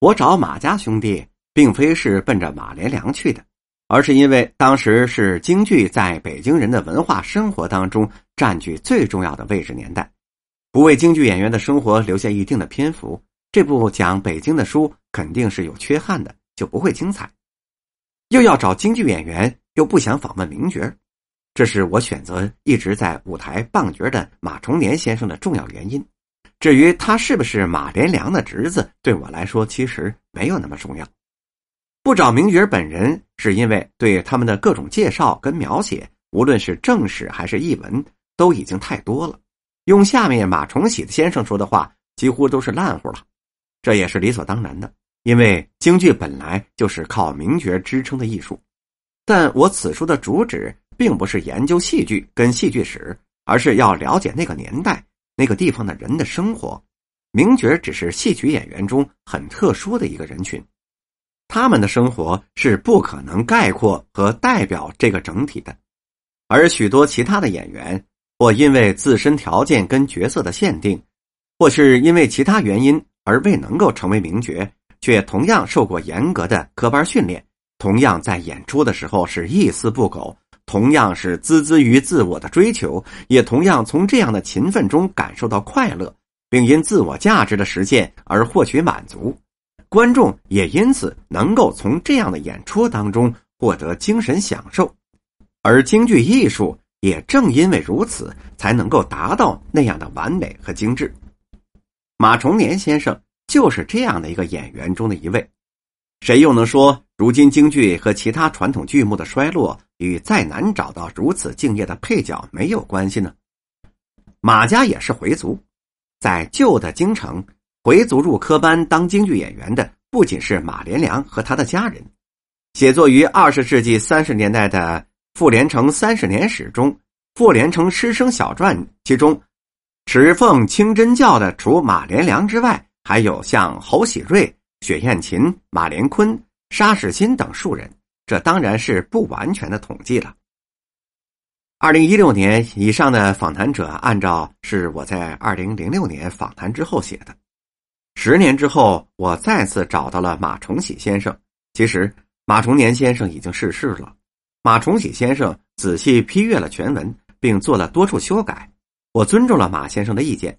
我找马家兄弟，并非是奔着马连良去的，而是因为当时是京剧在北京人的文化生活当中占据最重要的位置年代，不为京剧演员的生活留下一定的篇幅，这部讲北京的书肯定是有缺憾的，就不会精彩。又要找京剧演员，又不想访问名角，这是我选择一直在舞台棒角的马崇年先生的重要原因。至于他是不是马连良的侄子，对我来说其实没有那么重要。不找名角本人，是因为对他们的各种介绍跟描写，无论是正史还是译文，都已经太多了。用下面马崇喜先生说的话，几乎都是烂乎了。这也是理所当然的，因为京剧本来就是靠名角支撑的艺术。但我此书的主旨，并不是研究戏剧跟戏剧史，而是要了解那个年代。那个地方的人的生活，名角只是戏曲演员中很特殊的一个人群，他们的生活是不可能概括和代表这个整体的。而许多其他的演员，或因为自身条件跟角色的限定，或是因为其他原因而未能够成为名角，却同样受过严格的科班训练，同样在演出的时候是一丝不苟。同样是孜孜于自我的追求，也同样从这样的勤奋中感受到快乐，并因自我价值的实现而获取满足。观众也因此能够从这样的演出当中获得精神享受，而京剧艺术也正因为如此，才能够达到那样的完美和精致。马崇年先生就是这样的一个演员中的一位。谁又能说，如今京剧和其他传统剧目的衰落与再难找到如此敬业的配角没有关系呢？马家也是回族，在旧的京城，回族入科班当京剧演员的不仅是马连良和他的家人。写作于二十世纪三十年代的《傅连城三十年史》中，《傅连城师生小传》其中，持奉清真教的除马连良之外，还有像侯喜瑞。雪雁琴、马连坤、沙世新等数人，这当然是不完全的统计了。二零一六年以上的访谈者，按照是我在二零零六年访谈之后写的。十年之后，我再次找到了马崇喜先生。其实，马崇年先生已经逝世了。马崇喜先生仔细批阅了全文，并做了多处修改。我尊重了马先生的意见，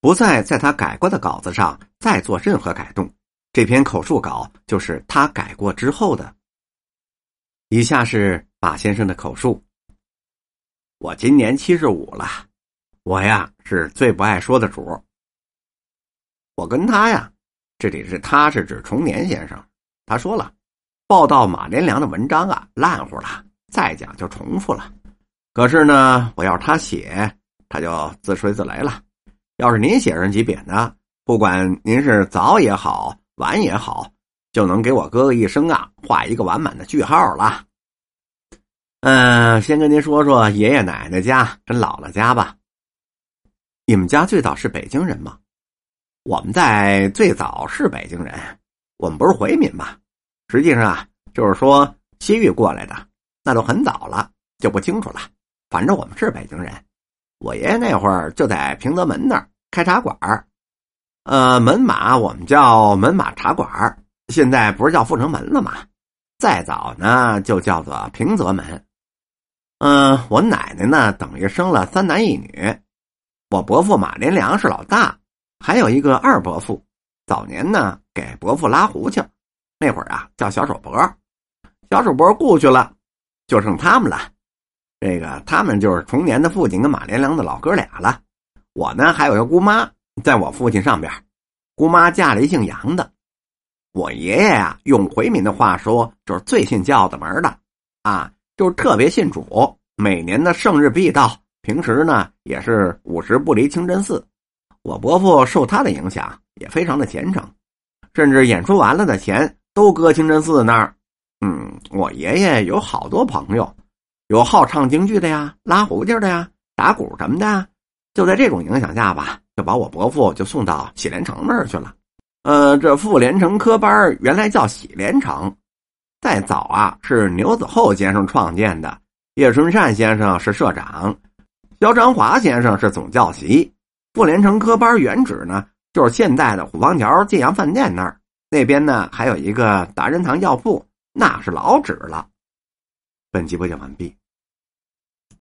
不再在他改过的稿子上再做任何改动。这篇口述稿就是他改过之后的。以下是马先生的口述：我今年七十五了，我呀是最不爱说的主。我跟他呀，这里是他是指崇年先生。他说了，报道马连良的文章啊烂乎了，再讲就重复了。可是呢，我要是他写，他就自吹自擂了。要是您写上几匾呢，不管您是早也好。晚也好，就能给我哥哥一生啊画一个完满的句号了。嗯，先跟您说说爷爷奶奶家跟姥姥家吧。你们家最早是北京人吗？我们在最早是北京人，我们不是回民吧？实际上啊，就是说西域过来的，那都很早了，就不清楚了。反正我们是北京人。我爷爷那会儿就在平德门那儿开茶馆儿。呃，门马我们叫门马茶馆现在不是叫阜成门了吗？再早呢，就叫做平泽门。嗯，我奶奶呢，等于生了三男一女。我伯父马连良是老大，还有一个二伯父，早年呢给伯父拉胡琴，那会儿啊叫小手伯。小手伯故去了，就剩他们了。这个他们就是重年的父亲跟马连良的老哥俩了。我呢还有个姑妈。在我父亲上边，姑妈嫁了一姓杨的。我爷爷呀，用回民的话说，就是最信教子门的，啊，就是特别信主，每年的圣日必到，平时呢也是五十不离清真寺。我伯父受他的影响，也非常的虔诚，甚至演出完了的钱都搁清真寺那儿。嗯，我爷爷有好多朋友，有好唱京剧的呀，拉胡琴的呀，打鼓什么的。就在这种影响下吧。就把我伯父就送到喜连城那儿去了。呃，这傅连城科班原来叫喜连城，再早啊是牛子厚先生创建的，叶春善先生是社长，肖长华先生是总教习。傅连城科班原址呢，就是现在的虎坊桥晋阳饭店那儿。那边呢还有一个达仁堂药铺，那是老址了。本集播讲完毕。